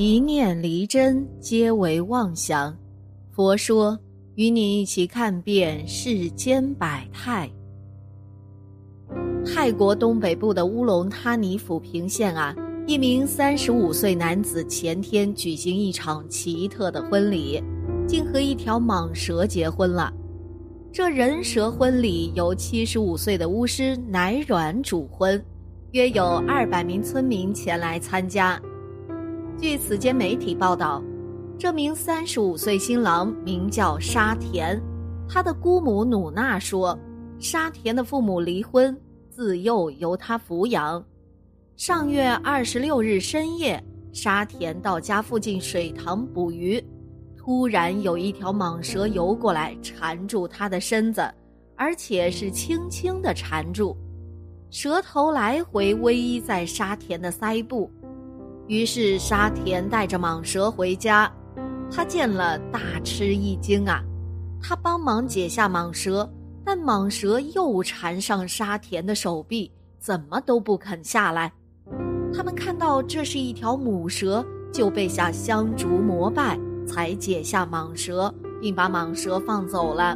一念离真，皆为妄想。佛说，与你一起看遍世间百态。泰国东北部的乌龙他尼府平县啊，一名三十五岁男子前天举行一场奇特的婚礼，竟和一条蟒蛇结婚了。这人蛇婚礼由七十五岁的巫师乃阮主婚，约有二百名村民前来参加。据此间媒体报道，这名三十五岁新郎名叫沙田，他的姑母努娜说，沙田的父母离婚。自幼由他抚养。上月二十六日深夜，沙田到家附近水塘捕鱼，突然有一条蟒蛇游过来，缠住他的身子，而且是轻轻的缠住，蛇头来回偎依在沙田的腮部。于是沙田带着蟒蛇回家，他见了大吃一惊啊！他帮忙解下蟒蛇。但蟒蛇又缠上沙田的手臂，怎么都不肯下来。他们看到这是一条母蛇，就被下香烛膜拜，才解下蟒蛇，并把蟒蛇放走了。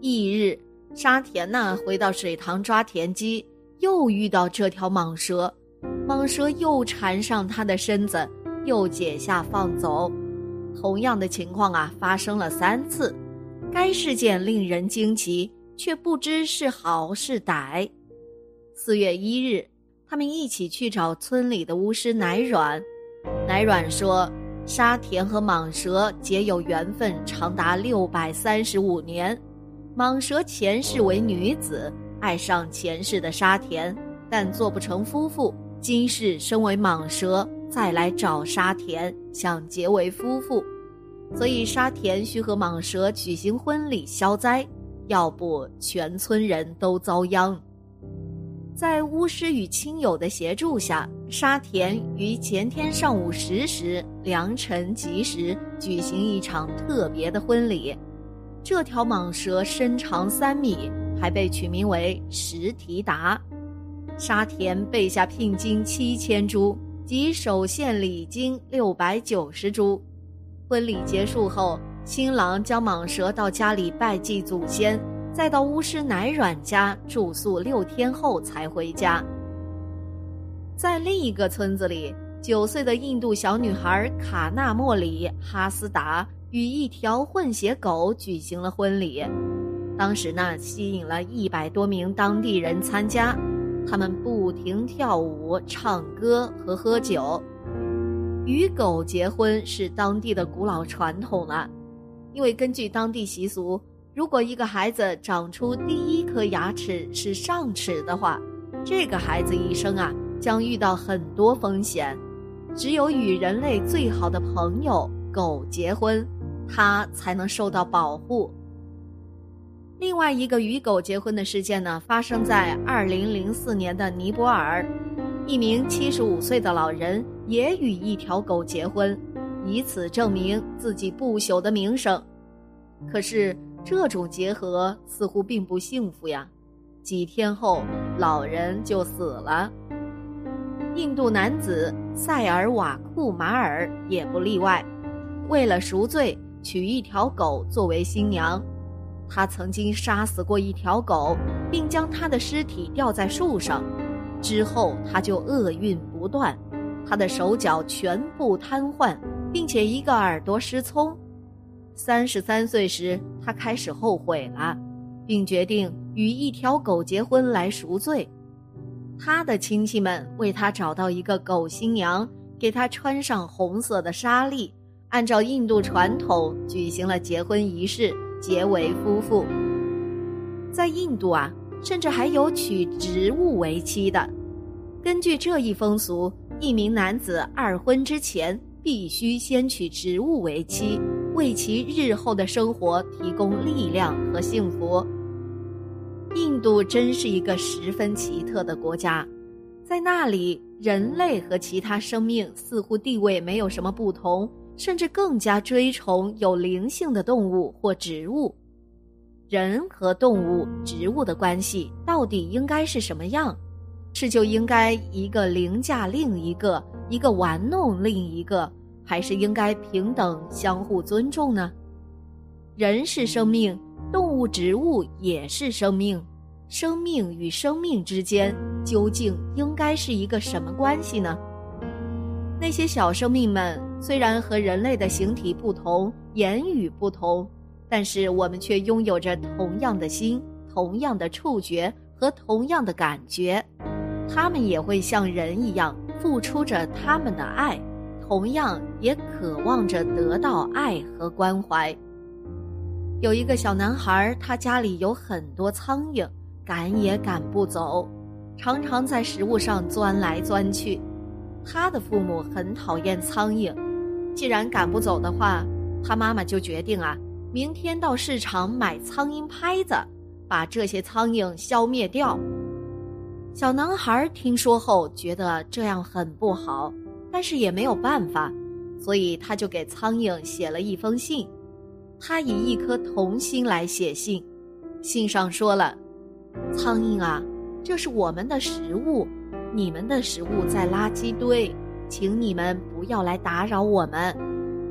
翌日，沙田呢回到水塘抓田鸡，又遇到这条蟒蛇，蟒蛇又缠上他的身子，又解下放走。同样的情况啊，发生了三次。该事件令人惊奇，却不知是好是歹。四月一日，他们一起去找村里的巫师奶软。奶软说，沙田和蟒蛇结有缘分长达六百三十五年。蟒蛇前世为女子，爱上前世的沙田，但做不成夫妇。今世身为蟒蛇，再来找沙田，想结为夫妇。所以沙田需和蟒蛇举行婚礼消灾，要不全村人都遭殃。在巫师与亲友的协助下，沙田于前天上午十时良辰吉时举行一场特别的婚礼。这条蟒蛇身长三米，还被取名为石提达。沙田备下聘金七千株及首献礼金六百九十株。婚礼结束后，新郎将蟒蛇到家里拜祭祖先，再到巫师乃阮家住宿六天后才回家。在另一个村子里，九岁的印度小女孩卡纳莫里哈斯达与一条混血狗举行了婚礼，当时呢，吸引了一百多名当地人参加，他们不停跳舞、唱歌和喝酒。与狗结婚是当地的古老传统了，因为根据当地习俗，如果一个孩子长出第一颗牙齿是上齿的话，这个孩子一生啊将遇到很多风险，只有与人类最好的朋友狗结婚，它才能受到保护。另外一个与狗结婚的事件呢，发生在二零零四年的尼泊尔。一名七十五岁的老人也与一条狗结婚，以此证明自己不朽的名声。可是这种结合似乎并不幸福呀。几天后，老人就死了。印度男子塞尔瓦库马尔也不例外，为了赎罪，娶一条狗作为新娘。他曾经杀死过一条狗，并将它的尸体吊在树上。之后，他就厄运不断，他的手脚全部瘫痪，并且一个耳朵失聪。三十三岁时，他开始后悔了，并决定与一条狗结婚来赎罪。他的亲戚们为他找到一个狗新娘，给他穿上红色的纱丽，按照印度传统举行了结婚仪式，结为夫妇。在印度啊。甚至还有娶植物为妻的。根据这一风俗，一名男子二婚之前必须先娶植物为妻，为其日后的生活提供力量和幸福。印度真是一个十分奇特的国家，在那里，人类和其他生命似乎地位没有什么不同，甚至更加追崇有灵性的动物或植物。人和动物、植物的关系到底应该是什么样？是就应该一个凌驾另一个，一个玩弄另一个，还是应该平等相互尊重呢？人是生命，动物、植物也是生命，生命与生命之间究竟应该是一个什么关系呢？那些小生命们虽然和人类的形体不同，言语不同，但是我们却拥有着同样的心、同样的触觉和同样的感觉。他们也会像人一样付出着他们的爱，同样也渴望着得到爱和关怀。有一个小男孩，他家里有很多苍蝇，赶也赶不走，常常在食物上钻来钻去。他的父母很讨厌苍蝇，既然赶不走的话，他妈妈就决定啊，明天到市场买苍蝇拍子，把这些苍蝇消灭掉。小男孩听说后觉得这样很不好，但是也没有办法，所以他就给苍蝇写了一封信。他以一颗童心来写信，信上说了：“苍蝇啊，这是我们的食物。”你们的食物在垃圾堆，请你们不要来打扰我们。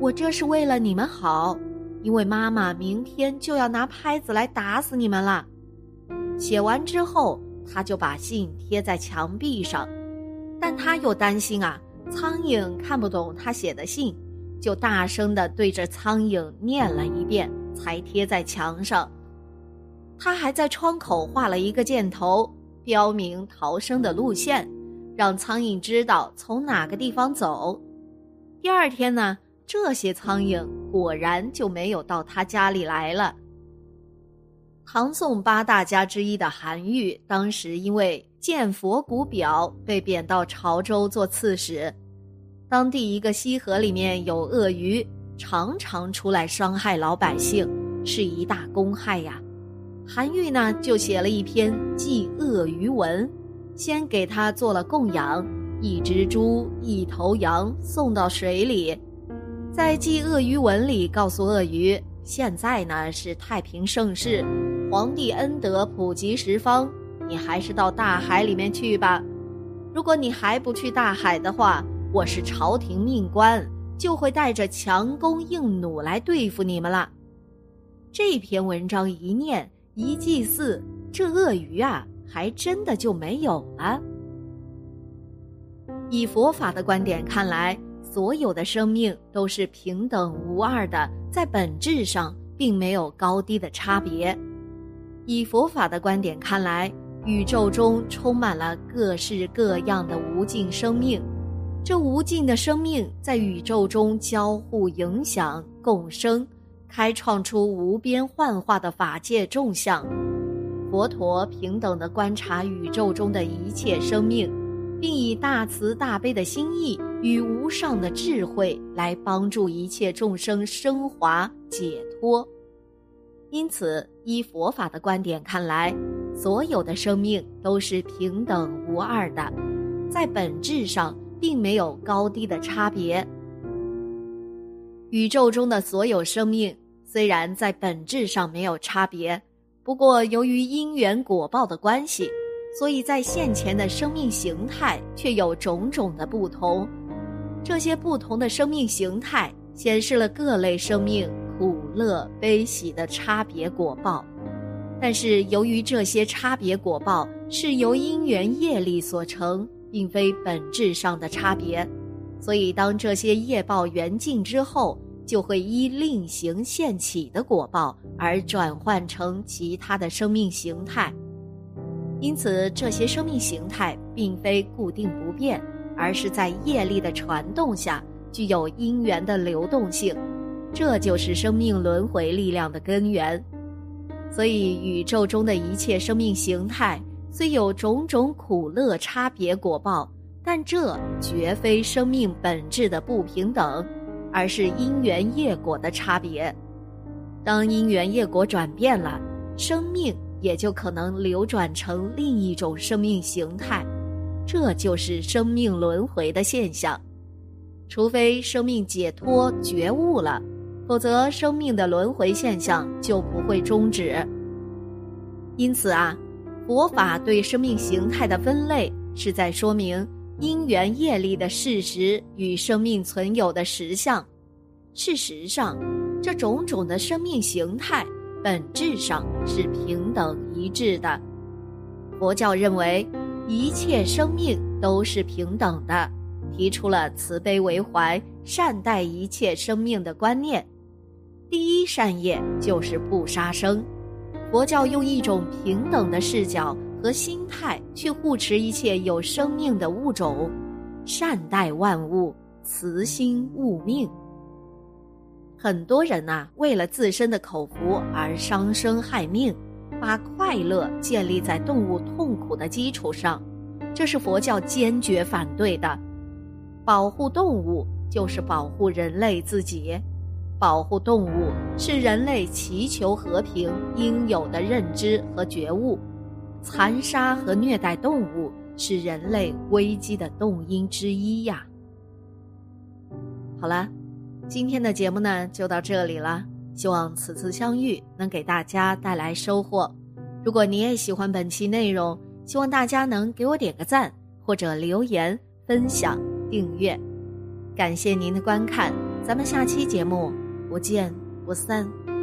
我这是为了你们好，因为妈妈明天就要拿拍子来打死你们了。写完之后，他就把信贴在墙壁上，但他又担心啊，苍蝇看不懂他写的信，就大声的对着苍蝇念了一遍，才贴在墙上。他还在窗口画了一个箭头。标明逃生的路线，让苍蝇知道从哪个地方走。第二天呢，这些苍蝇果然就没有到他家里来了。唐宋八大家之一的韩愈，当时因为见佛骨表被贬到潮州做刺史。当地一个溪河里面有鳄鱼，常常出来伤害老百姓，是一大公害呀。韩愈呢，就写了一篇祭鳄鱼文，先给他做了供养，一只猪，一头羊送到水里，在祭鳄鱼文里告诉鳄鱼，现在呢是太平盛世，皇帝恩德普及十方，你还是到大海里面去吧。如果你还不去大海的话，我是朝廷命官，就会带着强弓硬弩来对付你们了。这篇文章一念。一祭祀，这鳄鱼啊，还真的就没有了。以佛法的观点看来，所有的生命都是平等无二的，在本质上并没有高低的差别。以佛法的观点看来，宇宙中充满了各式各样的无尽生命，这无尽的生命在宇宙中交互影响共生。开创出无边幻化的法界众相，佛陀平等地观察宇宙中的一切生命，并以大慈大悲的心意与无上的智慧来帮助一切众生升华解脱。因此，依佛法的观点看来，所有的生命都是平等无二的，在本质上并没有高低的差别。宇宙中的所有生命虽然在本质上没有差别，不过由于因缘果报的关系，所以在现前的生命形态却有种种的不同。这些不同的生命形态显示了各类生命苦乐悲喜的差别果报。但是由于这些差别果报是由因缘业力所成，并非本质上的差别。所以，当这些业报缘尽之后，就会依另行现起的果报而转换成其他的生命形态。因此，这些生命形态并非固定不变，而是在业力的传动下具有因缘的流动性。这就是生命轮回力量的根源。所以，宇宙中的一切生命形态虽有种种苦乐差别果报。但这绝非生命本质的不平等，而是因缘业果的差别。当因缘业果转变了，生命也就可能流转成另一种生命形态，这就是生命轮回的现象。除非生命解脱觉悟了，否则生命的轮回现象就不会终止。因此啊，佛法对生命形态的分类。是在说明因缘业力的事实与生命存有的实相。事实上，这种种的生命形态本质上是平等一致的。佛教认为一切生命都是平等的，提出了慈悲为怀、善待一切生命的观念。第一善业就是不杀生。佛教用一种平等的视角和心态去护持一切有生命的物种，善待万物，慈心悟命。很多人呐，为了自身的口福而伤生害命，把快乐建立在动物痛苦的基础上，这是佛教坚决反对的。保护动物就是保护人类自己。保护动物是人类祈求和平应有的认知和觉悟，残杀和虐待动物是人类危机的动因之一呀。好了，今天的节目呢就到这里了，希望此次相遇能给大家带来收获。如果你也喜欢本期内容，希望大家能给我点个赞，或者留言、分享、订阅。感谢您的观看，咱们下期节目。不见不散。